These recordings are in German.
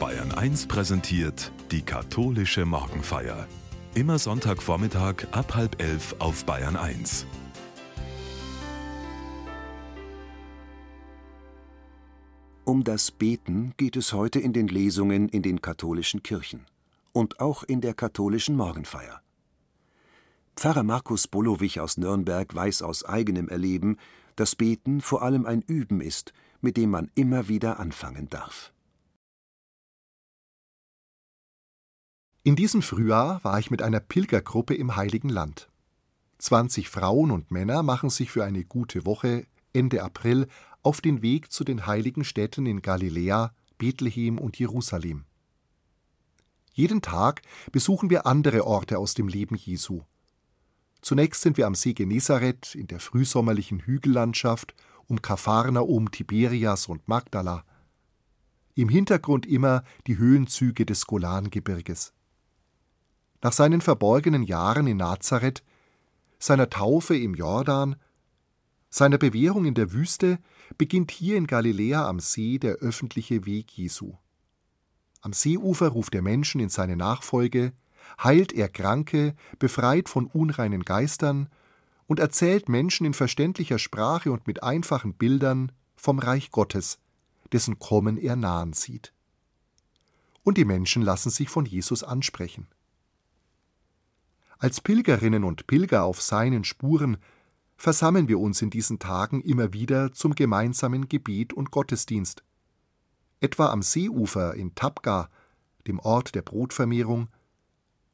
Bayern 1 präsentiert die katholische Morgenfeier. Immer Sonntagvormittag ab halb elf auf Bayern 1. Um das Beten geht es heute in den Lesungen in den katholischen Kirchen und auch in der katholischen Morgenfeier. Pfarrer Markus Bolowich aus Nürnberg weiß aus eigenem Erleben, dass Beten vor allem ein Üben ist, mit dem man immer wieder anfangen darf. In diesem Frühjahr war ich mit einer Pilgergruppe im Heiligen Land. 20 Frauen und Männer machen sich für eine gute Woche Ende April auf den Weg zu den heiligen Städten in Galiläa, Bethlehem und Jerusalem. Jeden Tag besuchen wir andere Orte aus dem Leben Jesu. Zunächst sind wir am See Genezareth in der frühsommerlichen Hügellandschaft um Kapharnaum, Tiberias und Magdala. Im Hintergrund immer die Höhenzüge des Golangebirges. Nach seinen verborgenen Jahren in Nazareth, seiner Taufe im Jordan, seiner Bewährung in der Wüste beginnt hier in Galiläa am See der öffentliche Weg Jesu. Am Seeufer ruft er Menschen in seine Nachfolge, heilt er Kranke, befreit von unreinen Geistern und erzählt Menschen in verständlicher Sprache und mit einfachen Bildern vom Reich Gottes, dessen Kommen er nahen sieht. Und die Menschen lassen sich von Jesus ansprechen. Als Pilgerinnen und Pilger auf seinen Spuren versammeln wir uns in diesen Tagen immer wieder zum gemeinsamen Gebet und Gottesdienst. Etwa am Seeufer in Tabga, dem Ort der Brotvermehrung,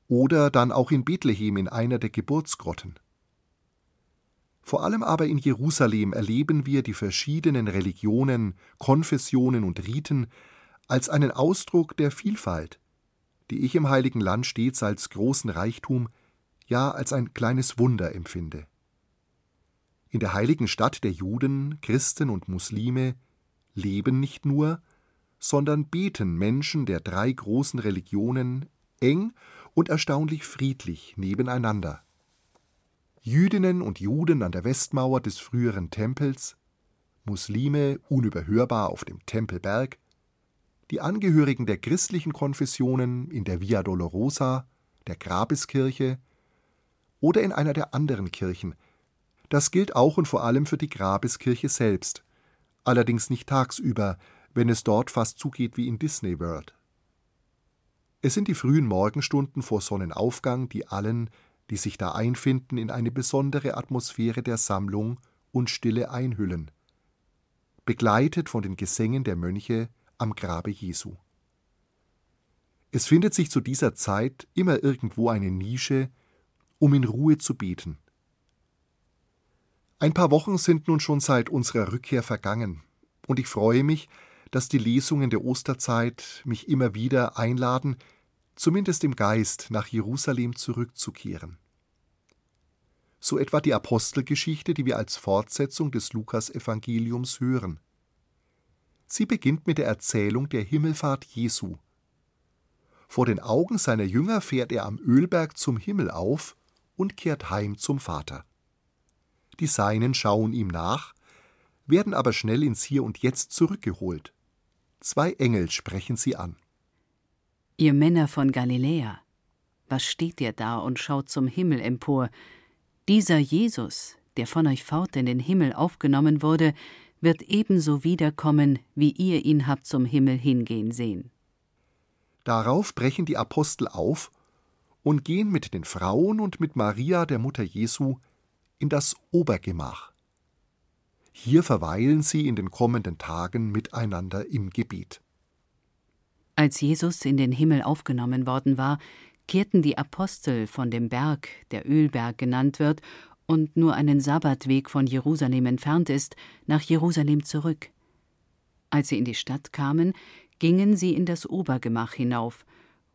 oder dann auch in Bethlehem in einer der Geburtsgrotten. Vor allem aber in Jerusalem erleben wir die verschiedenen Religionen, Konfessionen und Riten als einen Ausdruck der Vielfalt, die ich im heiligen Land stets als großen Reichtum ja als ein kleines Wunder empfinde. In der heiligen Stadt der Juden, Christen und Muslime leben nicht nur, sondern beten Menschen der drei großen Religionen eng und erstaunlich friedlich nebeneinander. Jüdinnen und Juden an der Westmauer des früheren Tempels, Muslime unüberhörbar auf dem Tempelberg, die Angehörigen der christlichen Konfessionen in der Via Dolorosa, der Grabeskirche oder in einer der anderen Kirchen. Das gilt auch und vor allem für die Grabeskirche selbst, allerdings nicht tagsüber, wenn es dort fast zugeht wie in Disney World. Es sind die frühen Morgenstunden vor Sonnenaufgang, die allen, die sich da einfinden, in eine besondere Atmosphäre der Sammlung und Stille einhüllen, begleitet von den Gesängen der Mönche am Grabe Jesu. Es findet sich zu dieser Zeit immer irgendwo eine Nische, um in Ruhe zu beten. Ein paar Wochen sind nun schon seit unserer Rückkehr vergangen, und ich freue mich, dass die Lesungen der Osterzeit mich immer wieder einladen, zumindest im Geist nach Jerusalem zurückzukehren. So etwa die Apostelgeschichte, die wir als Fortsetzung des Lukas-Evangeliums hören. Sie beginnt mit der Erzählung der Himmelfahrt Jesu. Vor den Augen seiner Jünger fährt er am Ölberg zum Himmel auf und kehrt heim zum Vater. Die Seinen schauen ihm nach, werden aber schnell ins Hier und Jetzt zurückgeholt. Zwei Engel sprechen sie an. Ihr Männer von Galiläa, was steht ihr da und schaut zum Himmel empor? Dieser Jesus, der von euch fort in den Himmel aufgenommen wurde, wird ebenso wiederkommen, wie ihr ihn habt zum Himmel hingehen sehen. Darauf brechen die Apostel auf und gehen mit den Frauen und mit Maria, der Mutter Jesu, in das Obergemach. Hier verweilen sie in den kommenden Tagen miteinander im Gebet. Als Jesus in den Himmel aufgenommen worden war, kehrten die Apostel von dem Berg, der Ölberg genannt wird und nur einen Sabbatweg von Jerusalem entfernt ist, nach Jerusalem zurück. Als sie in die Stadt kamen, gingen sie in das Obergemach hinauf,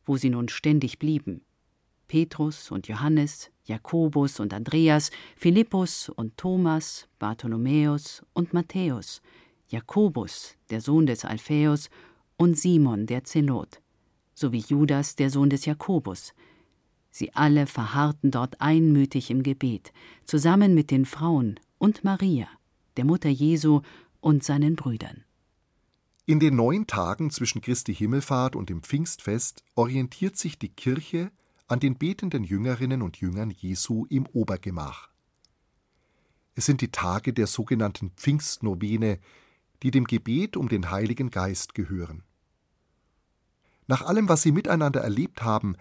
wo sie nun ständig blieben. Petrus und Johannes, Jakobus und Andreas, Philippus und Thomas, Bartholomäus und Matthäus, Jakobus, der Sohn des Alphaeus, und Simon, der Zelot, sowie Judas, der Sohn des Jakobus. Sie alle verharrten dort einmütig im Gebet, zusammen mit den Frauen und Maria, der Mutter Jesu und seinen Brüdern. In den neun Tagen zwischen Christi Himmelfahrt und dem Pfingstfest orientiert sich die Kirche an den betenden Jüngerinnen und Jüngern Jesu im Obergemach. Es sind die Tage der sogenannten Pfingstnovene, die dem Gebet um den Heiligen Geist gehören. Nach allem, was sie miteinander erlebt haben,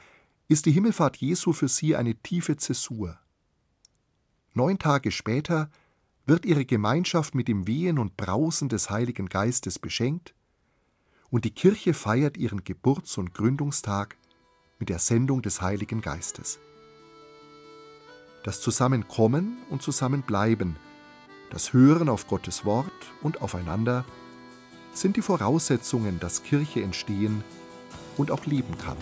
ist die Himmelfahrt Jesu für sie eine tiefe Zäsur. Neun Tage später wird ihre Gemeinschaft mit dem Wehen und Brausen des Heiligen Geistes beschenkt und die Kirche feiert ihren Geburts- und Gründungstag mit der Sendung des Heiligen Geistes. Das Zusammenkommen und Zusammenbleiben, das Hören auf Gottes Wort und aufeinander sind die Voraussetzungen, dass Kirche entstehen und auch leben kann.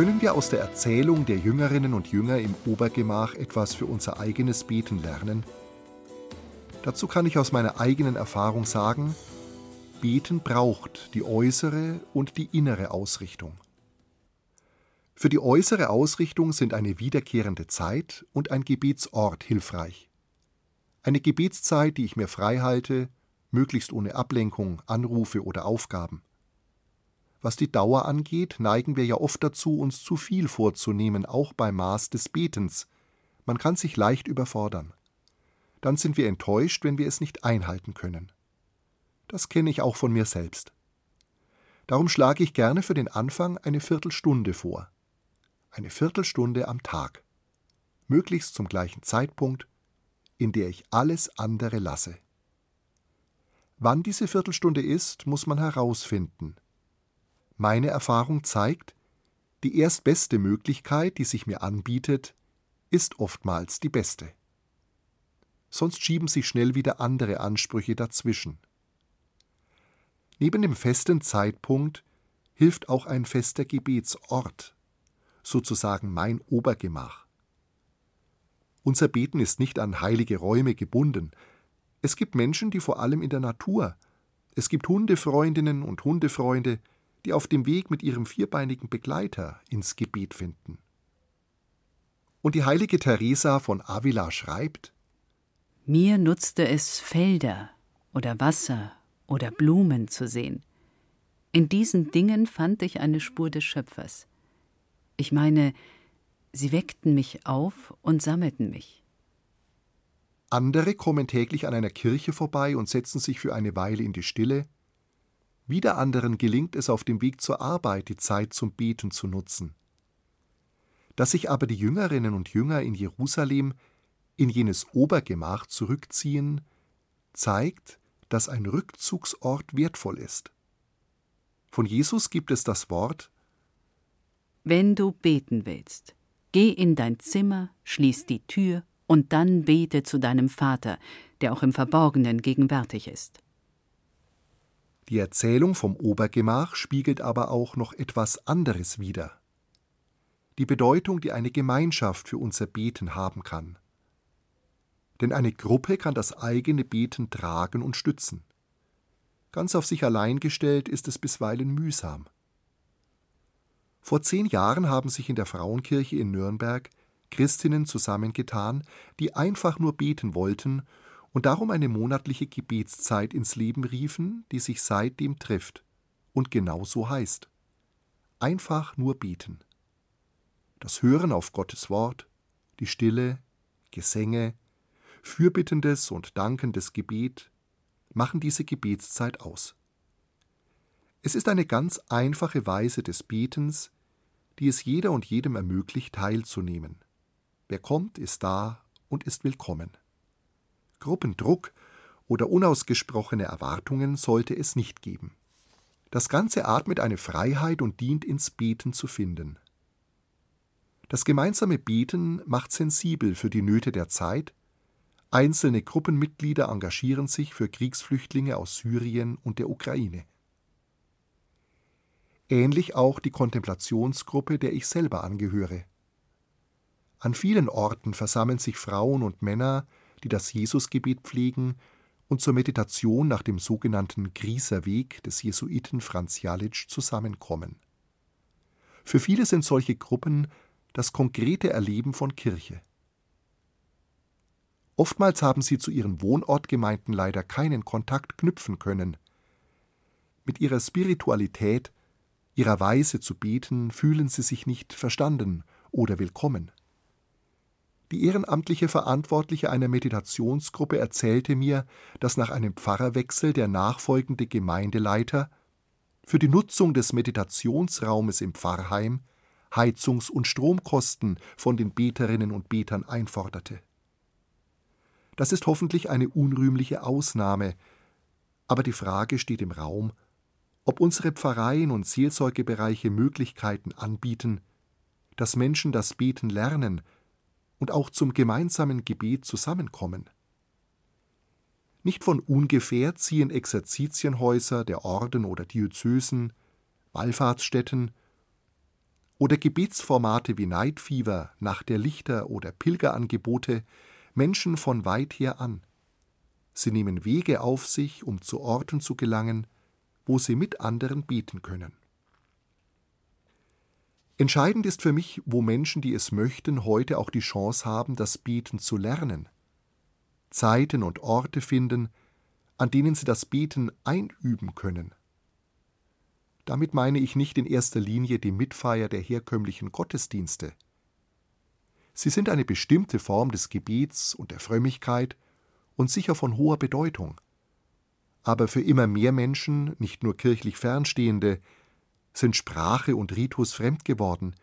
Können wir aus der Erzählung der Jüngerinnen und Jünger im Obergemach etwas für unser eigenes Beten lernen? Dazu kann ich aus meiner eigenen Erfahrung sagen, Beten braucht die äußere und die innere Ausrichtung. Für die äußere Ausrichtung sind eine wiederkehrende Zeit und ein Gebetsort hilfreich. Eine Gebetszeit, die ich mir frei halte, möglichst ohne Ablenkung, Anrufe oder Aufgaben. Was die Dauer angeht, neigen wir ja oft dazu, uns zu viel vorzunehmen, auch beim Maß des Betens. Man kann sich leicht überfordern. Dann sind wir enttäuscht, wenn wir es nicht einhalten können. Das kenne ich auch von mir selbst. Darum schlage ich gerne für den Anfang eine Viertelstunde vor. Eine Viertelstunde am Tag. Möglichst zum gleichen Zeitpunkt, in der ich alles andere lasse. Wann diese Viertelstunde ist, muss man herausfinden – meine Erfahrung zeigt, die erstbeste Möglichkeit, die sich mir anbietet, ist oftmals die beste. Sonst schieben sich schnell wieder andere Ansprüche dazwischen. Neben dem festen Zeitpunkt hilft auch ein fester Gebetsort, sozusagen mein Obergemach. Unser Beten ist nicht an heilige Räume gebunden. Es gibt Menschen, die vor allem in der Natur, es gibt Hundefreundinnen und Hundefreunde, die auf dem Weg mit ihrem vierbeinigen Begleiter ins Gebet finden. Und die heilige Teresa von Avila schreibt: Mir nutzte es, Felder oder Wasser oder Blumen zu sehen. In diesen Dingen fand ich eine Spur des Schöpfers. Ich meine, sie weckten mich auf und sammelten mich. Andere kommen täglich an einer Kirche vorbei und setzen sich für eine Weile in die Stille, wieder anderen gelingt es auf dem Weg zur Arbeit, die Zeit zum Beten zu nutzen. Dass sich aber die Jüngerinnen und Jünger in Jerusalem in jenes Obergemach zurückziehen, zeigt, dass ein Rückzugsort wertvoll ist. Von Jesus gibt es das Wort Wenn du beten willst, geh in dein Zimmer, schließ die Tür und dann bete zu deinem Vater, der auch im Verborgenen gegenwärtig ist. Die Erzählung vom Obergemach spiegelt aber auch noch etwas anderes wider. Die Bedeutung, die eine Gemeinschaft für unser Beten haben kann. Denn eine Gruppe kann das eigene Beten tragen und stützen. Ganz auf sich allein gestellt ist es bisweilen mühsam. Vor zehn Jahren haben sich in der Frauenkirche in Nürnberg Christinnen zusammengetan, die einfach nur beten wollten und darum eine monatliche Gebetszeit ins Leben riefen, die sich seitdem trifft und genau so heißt. Einfach nur beten. Das Hören auf Gottes Wort, die Stille, Gesänge, fürbittendes und dankendes Gebet machen diese Gebetszeit aus. Es ist eine ganz einfache Weise des Betens, die es jeder und jedem ermöglicht, teilzunehmen. Wer kommt, ist da und ist willkommen. Gruppendruck oder unausgesprochene Erwartungen sollte es nicht geben. Das Ganze atmet eine Freiheit und dient ins Beten zu finden. Das gemeinsame Beten macht sensibel für die Nöte der Zeit, einzelne Gruppenmitglieder engagieren sich für Kriegsflüchtlinge aus Syrien und der Ukraine. Ähnlich auch die Kontemplationsgruppe, der ich selber angehöre. An vielen Orten versammeln sich Frauen und Männer, die das Jesusgebet pflegen und zur Meditation nach dem sogenannten Grieser Weg des Jesuiten Franz Jalitsch zusammenkommen. Für viele sind solche Gruppen das konkrete Erleben von Kirche. Oftmals haben sie zu ihren Wohnortgemeinden leider keinen Kontakt knüpfen können. Mit ihrer Spiritualität, ihrer Weise zu beten, fühlen sie sich nicht verstanden oder willkommen. Die ehrenamtliche Verantwortliche einer Meditationsgruppe erzählte mir, dass nach einem Pfarrerwechsel der nachfolgende Gemeindeleiter für die Nutzung des Meditationsraumes im Pfarrheim Heizungs- und Stromkosten von den Beterinnen und Betern einforderte. Das ist hoffentlich eine unrühmliche Ausnahme, aber die Frage steht im Raum, ob unsere Pfarreien und Seelsorgebereiche Möglichkeiten anbieten, dass Menschen das Beten lernen und auch zum gemeinsamen Gebet zusammenkommen. Nicht von ungefähr ziehen Exerzitienhäuser der Orden oder Diözesen, Wallfahrtsstätten oder Gebetsformate wie Fever, Nacht der Lichter oder Pilgerangebote Menschen von weit her an. Sie nehmen Wege auf sich, um zu Orten zu gelangen, wo sie mit anderen beten können. Entscheidend ist für mich, wo Menschen, die es möchten, heute auch die Chance haben, das Beten zu lernen. Zeiten und Orte finden, an denen sie das Beten einüben können. Damit meine ich nicht in erster Linie die Mitfeier der herkömmlichen Gottesdienste. Sie sind eine bestimmte Form des Gebets und der Frömmigkeit und sicher von hoher Bedeutung. Aber für immer mehr Menschen, nicht nur kirchlich Fernstehende, sind Sprache und Ritus fremd geworden,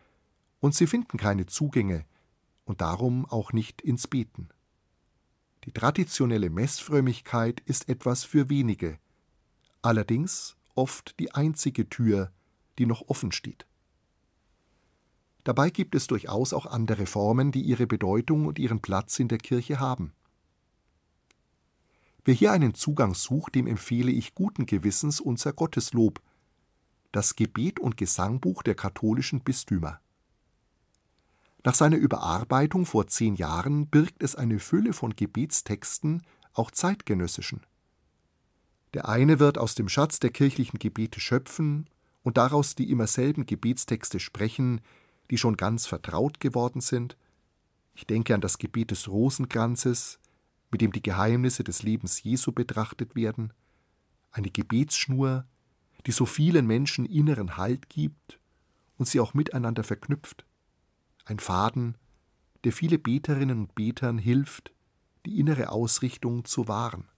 und sie finden keine Zugänge und darum auch nicht ins Beten. Die traditionelle Messfrömmigkeit ist etwas für wenige, allerdings oft die einzige Tür, die noch offen steht. Dabei gibt es durchaus auch andere Formen, die ihre Bedeutung und ihren Platz in der Kirche haben. Wer hier einen Zugang sucht, dem empfehle ich guten Gewissens unser Gotteslob, das Gebet und Gesangbuch der katholischen Bistümer. Nach seiner Überarbeitung vor zehn Jahren birgt es eine Fülle von Gebetstexten, auch zeitgenössischen. Der eine wird aus dem Schatz der kirchlichen Gebete schöpfen und daraus die immer selben Gebetstexte sprechen, die schon ganz vertraut geworden sind. Ich denke an das Gebet des Rosenkranzes, mit dem die Geheimnisse des Lebens Jesu betrachtet werden, eine Gebetsschnur, die so vielen Menschen inneren Halt gibt und sie auch miteinander verknüpft. Ein Faden, der viele Beterinnen und Betern hilft, die innere Ausrichtung zu wahren.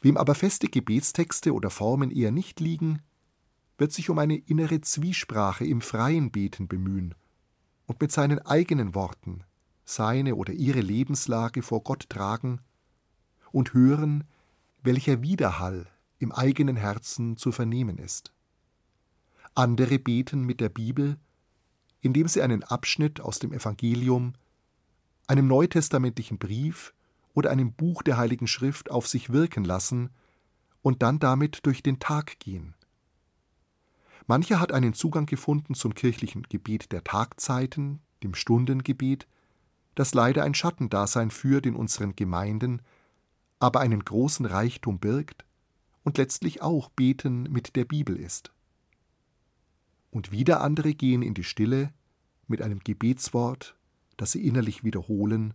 Wem aber feste Gebetstexte oder Formen eher nicht liegen, wird sich um eine innere Zwiesprache im freien Beten bemühen und mit seinen eigenen Worten seine oder ihre Lebenslage vor Gott tragen und hören, welcher Widerhall im eigenen Herzen zu vernehmen ist. Andere beten mit der Bibel, indem sie einen Abschnitt aus dem Evangelium, einem neutestamentlichen Brief oder einem Buch der Heiligen Schrift auf sich wirken lassen und dann damit durch den Tag gehen. Mancher hat einen Zugang gefunden zum kirchlichen Gebet der Tagzeiten, dem Stundengebet, das leider ein Schattendasein führt in unseren Gemeinden, aber einen großen Reichtum birgt und letztlich auch Beten mit der Bibel ist. Und wieder andere gehen in die Stille mit einem Gebetswort, das sie innerlich wiederholen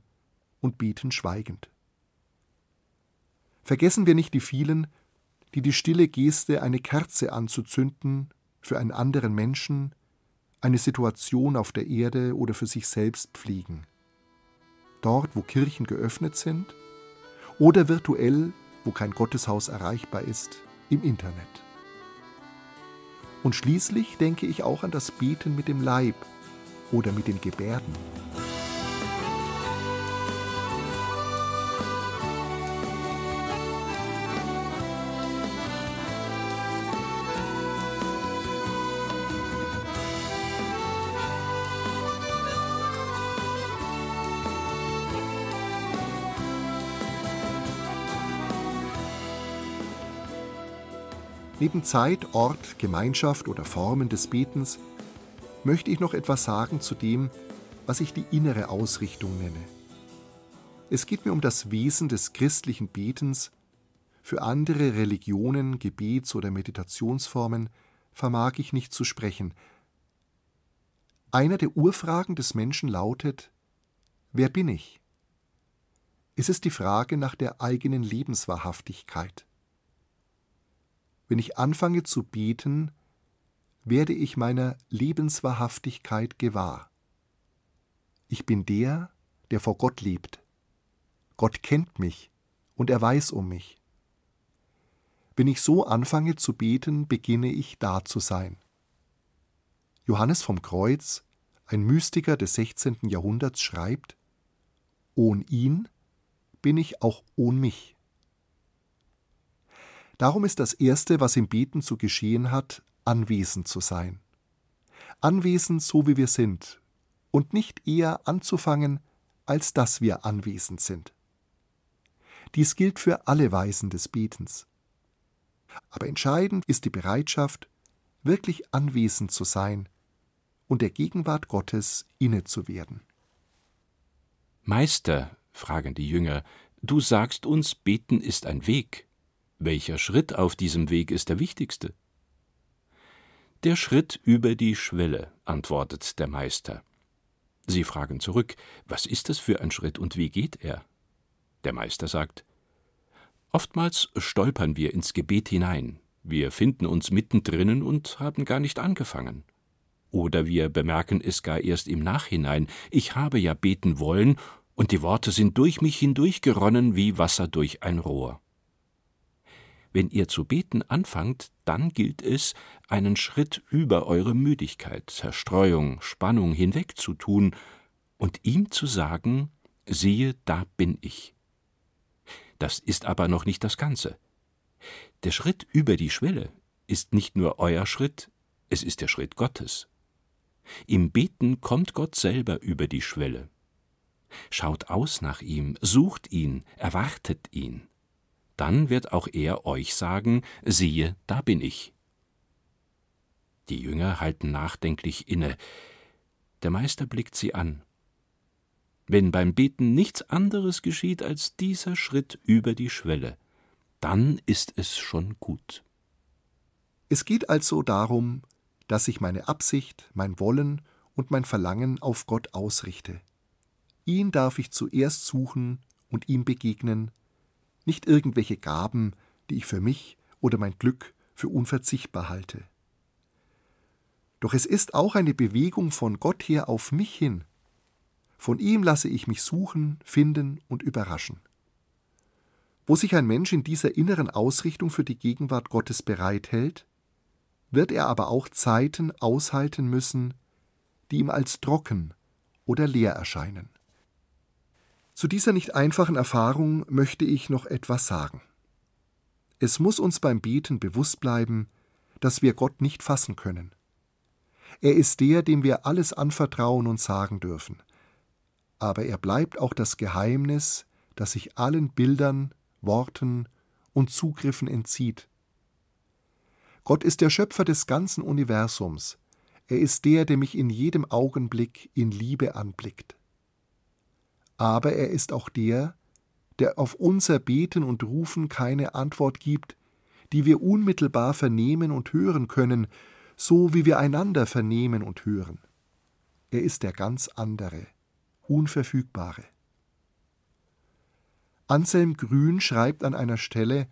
und beten schweigend. Vergessen wir nicht die vielen, die die stille Geste, eine Kerze anzuzünden, für einen anderen Menschen, eine Situation auf der Erde oder für sich selbst pflegen. Dort, wo Kirchen geöffnet sind oder virtuell wo kein Gotteshaus erreichbar ist, im Internet. Und schließlich denke ich auch an das Beten mit dem Leib oder mit den Gebärden. Neben Zeit, Ort, Gemeinschaft oder Formen des Betens möchte ich noch etwas sagen zu dem, was ich die innere Ausrichtung nenne. Es geht mir um das Wesen des christlichen Betens. Für andere Religionen, Gebets- oder Meditationsformen vermag ich nicht zu sprechen. Einer der Urfragen des Menschen lautet Wer bin ich? Es ist die Frage nach der eigenen Lebenswahrhaftigkeit. Wenn ich anfange zu beten, werde ich meiner Lebenswahrhaftigkeit gewahr. Ich bin der, der vor Gott lebt. Gott kennt mich und er weiß um mich. Wenn ich so anfange zu beten, beginne ich da zu sein. Johannes vom Kreuz, ein Mystiker des 16. Jahrhunderts, schreibt: Ohn ihn bin ich auch ohn mich. Darum ist das Erste, was im Beten zu geschehen hat, anwesend zu sein. Anwesend so wie wir sind und nicht eher anzufangen, als dass wir anwesend sind. Dies gilt für alle Weisen des Betens. Aber entscheidend ist die Bereitschaft, wirklich anwesend zu sein und der Gegenwart Gottes inne zu werden. Meister, fragen die Jünger, du sagst uns, beten ist ein Weg. Welcher Schritt auf diesem Weg ist der wichtigste? Der Schritt über die Schwelle, antwortet der Meister. Sie fragen zurück, was ist das für ein Schritt und wie geht er? Der Meister sagt, Oftmals stolpern wir ins Gebet hinein, wir finden uns mittendrinnen und haben gar nicht angefangen. Oder wir bemerken es gar erst im Nachhinein, ich habe ja beten wollen, und die Worte sind durch mich hindurchgeronnen wie Wasser durch ein Rohr. Wenn ihr zu beten anfangt, dann gilt es, einen Schritt über eure Müdigkeit, Zerstreuung, Spannung hinweg zu tun und ihm zu sagen, siehe, da bin ich. Das ist aber noch nicht das Ganze. Der Schritt über die Schwelle ist nicht nur euer Schritt, es ist der Schritt Gottes. Im Beten kommt Gott selber über die Schwelle. Schaut aus nach ihm, sucht ihn, erwartet ihn. Dann wird auch er euch sagen, siehe, da bin ich. Die Jünger halten nachdenklich inne. Der Meister blickt sie an. Wenn beim Beten nichts anderes geschieht als dieser Schritt über die Schwelle, dann ist es schon gut. Es geht also darum, dass ich meine Absicht, mein Wollen und mein Verlangen auf Gott ausrichte. Ihn darf ich zuerst suchen und ihm begegnen, nicht irgendwelche Gaben, die ich für mich oder mein Glück für unverzichtbar halte. Doch es ist auch eine Bewegung von Gott her auf mich hin, von ihm lasse ich mich suchen, finden und überraschen. Wo sich ein Mensch in dieser inneren Ausrichtung für die Gegenwart Gottes bereithält, wird er aber auch Zeiten aushalten müssen, die ihm als trocken oder leer erscheinen. Zu dieser nicht einfachen Erfahrung möchte ich noch etwas sagen. Es muss uns beim Beten bewusst bleiben, dass wir Gott nicht fassen können. Er ist der, dem wir alles anvertrauen und sagen dürfen aber er bleibt auch das Geheimnis, das sich allen Bildern, Worten und Zugriffen entzieht. Gott ist der Schöpfer des ganzen Universums, er ist der, der mich in jedem Augenblick in Liebe anblickt. Aber er ist auch der, der auf unser Beten und Rufen keine Antwort gibt, die wir unmittelbar vernehmen und hören können, so wie wir einander vernehmen und hören. Er ist der ganz andere. Unverfügbare. Anselm Grün schreibt an einer Stelle,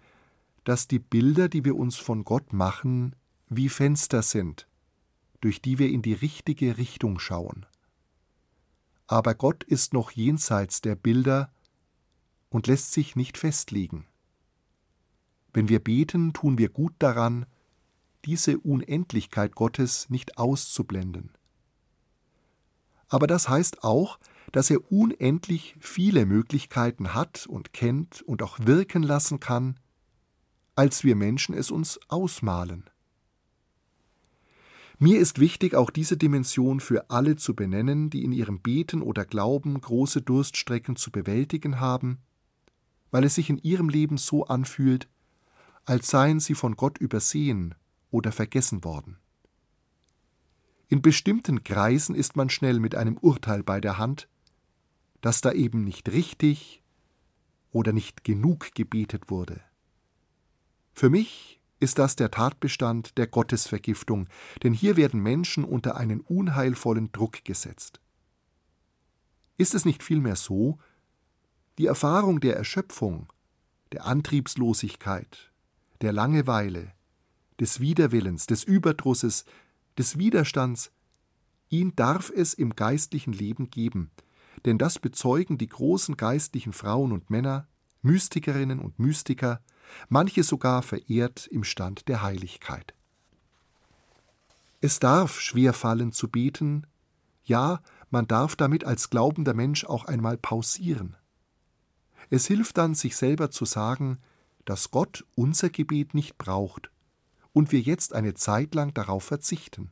dass die Bilder, die wir uns von Gott machen, wie Fenster sind, durch die wir in die richtige Richtung schauen. Aber Gott ist noch jenseits der Bilder und lässt sich nicht festlegen. Wenn wir beten, tun wir gut daran, diese Unendlichkeit Gottes nicht auszublenden. Aber das heißt auch, dass er unendlich viele Möglichkeiten hat und kennt und auch wirken lassen kann, als wir Menschen es uns ausmalen. Mir ist wichtig, auch diese Dimension für alle zu benennen, die in ihrem Beten oder Glauben große Durststrecken zu bewältigen haben, weil es sich in ihrem Leben so anfühlt, als seien sie von Gott übersehen oder vergessen worden. In bestimmten Kreisen ist man schnell mit einem Urteil bei der Hand, dass da eben nicht richtig oder nicht genug gebetet wurde. Für mich ist das der Tatbestand der Gottesvergiftung, denn hier werden Menschen unter einen unheilvollen Druck gesetzt. Ist es nicht vielmehr so, die Erfahrung der Erschöpfung, der Antriebslosigkeit, der Langeweile, des Widerwillens, des Überdrusses, des Widerstands, ihn darf es im geistlichen Leben geben, denn das bezeugen die großen geistlichen Frauen und Männer, Mystikerinnen und Mystiker, manche sogar verehrt im Stand der Heiligkeit. Es darf schwer fallen zu beten, ja, man darf damit als glaubender Mensch auch einmal pausieren. Es hilft dann, sich selber zu sagen, dass Gott unser Gebet nicht braucht und wir jetzt eine Zeit lang darauf verzichten.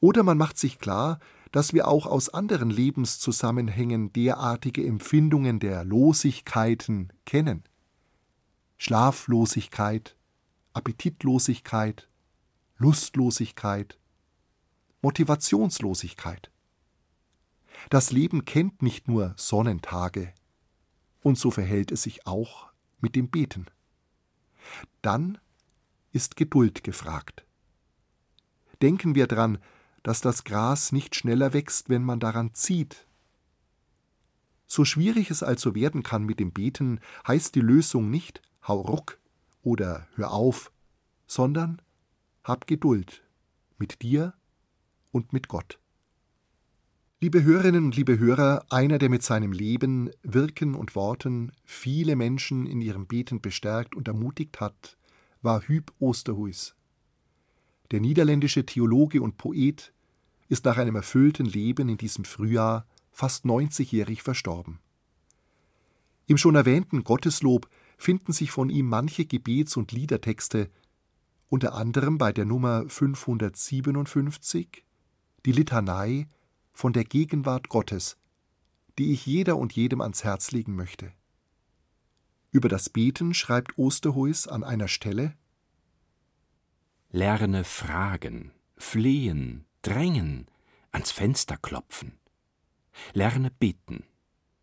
Oder man macht sich klar, dass wir auch aus anderen Lebenszusammenhängen derartige Empfindungen der Losigkeiten kennen. Schlaflosigkeit, Appetitlosigkeit, Lustlosigkeit, Motivationslosigkeit. Das Leben kennt nicht nur Sonnentage, und so verhält es sich auch mit dem Beten. Dann ist Geduld gefragt. Denken wir dran, dass das Gras nicht schneller wächst, wenn man daran zieht. So schwierig es also werden kann mit dem Beten, heißt die Lösung nicht hau ruck oder hör auf, sondern hab Geduld mit dir und mit Gott. Liebe Hörerinnen und liebe Hörer, einer, der mit seinem Leben, Wirken und Worten viele Menschen in ihrem Beten bestärkt und ermutigt hat, war Hüb Osterhuis. Der niederländische Theologe und Poet ist nach einem erfüllten Leben in diesem Frühjahr fast 90-jährig verstorben. Im schon erwähnten Gotteslob finden sich von ihm manche Gebets- und Liedertexte, unter anderem bei der Nummer 557 die Litanei von der Gegenwart Gottes, die ich jeder und jedem ans Herz legen möchte. Über das Beten schreibt Osterhuis an einer Stelle Lerne fragen, flehen, drängen, ans Fenster klopfen. Lerne beten,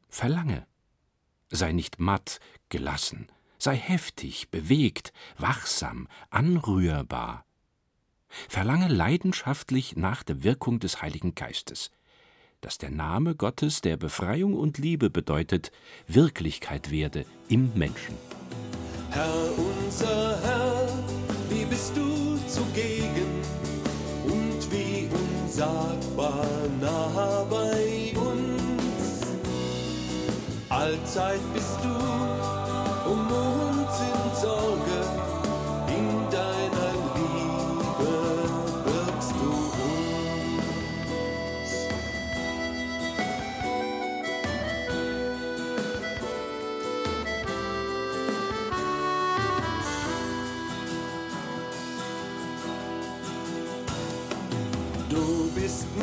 verlange. Sei nicht matt, gelassen, sei heftig, bewegt, wachsam, anrührbar. Verlange leidenschaftlich nach der Wirkung des Heiligen Geistes, dass der Name Gottes, der Befreiung und Liebe bedeutet, Wirklichkeit werde im Menschen. Herr unser Herr, wie bist du zugegen Allzeit bist du um uns in Sorge.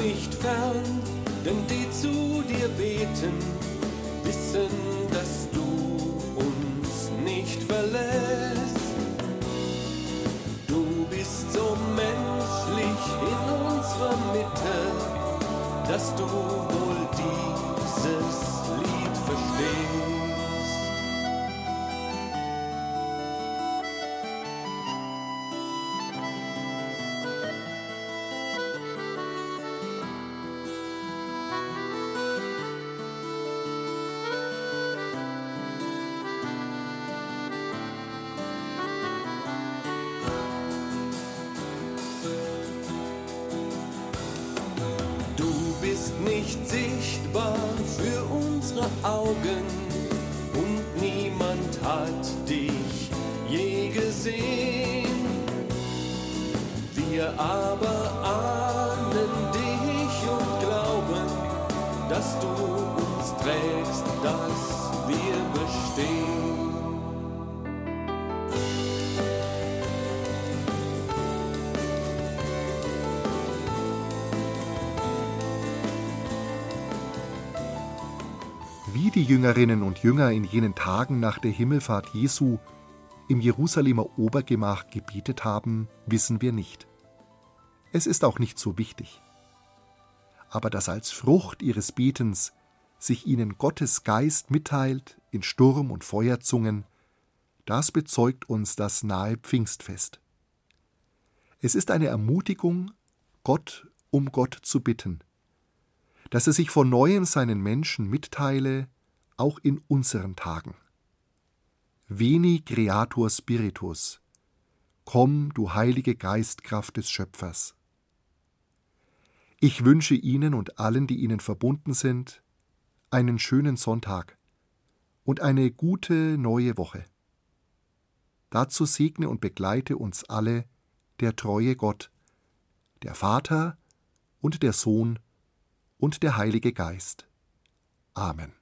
Nicht fern, denn die zu dir beten, wissen, nicht sichtbar für unsere Augen und niemand hat dich je gesehen. Wir aber ahnen dich und glauben, dass du uns trägst, dass wir bestehen. Die Jüngerinnen und Jünger in jenen Tagen nach der Himmelfahrt Jesu im Jerusalemer Obergemach gebetet haben, wissen wir nicht. Es ist auch nicht so wichtig. Aber dass als Frucht ihres Betens sich ihnen Gottes Geist mitteilt in Sturm und Feuerzungen, das bezeugt uns das nahe Pfingstfest. Es ist eine Ermutigung, Gott um Gott zu bitten, dass er sich von neuem seinen Menschen mitteile, auch in unseren Tagen. Veni Creator Spiritus, komm, du heilige Geistkraft des Schöpfers. Ich wünsche Ihnen und allen, die Ihnen verbunden sind, einen schönen Sonntag und eine gute neue Woche. Dazu segne und begleite uns alle der treue Gott, der Vater und der Sohn und der Heilige Geist. Amen.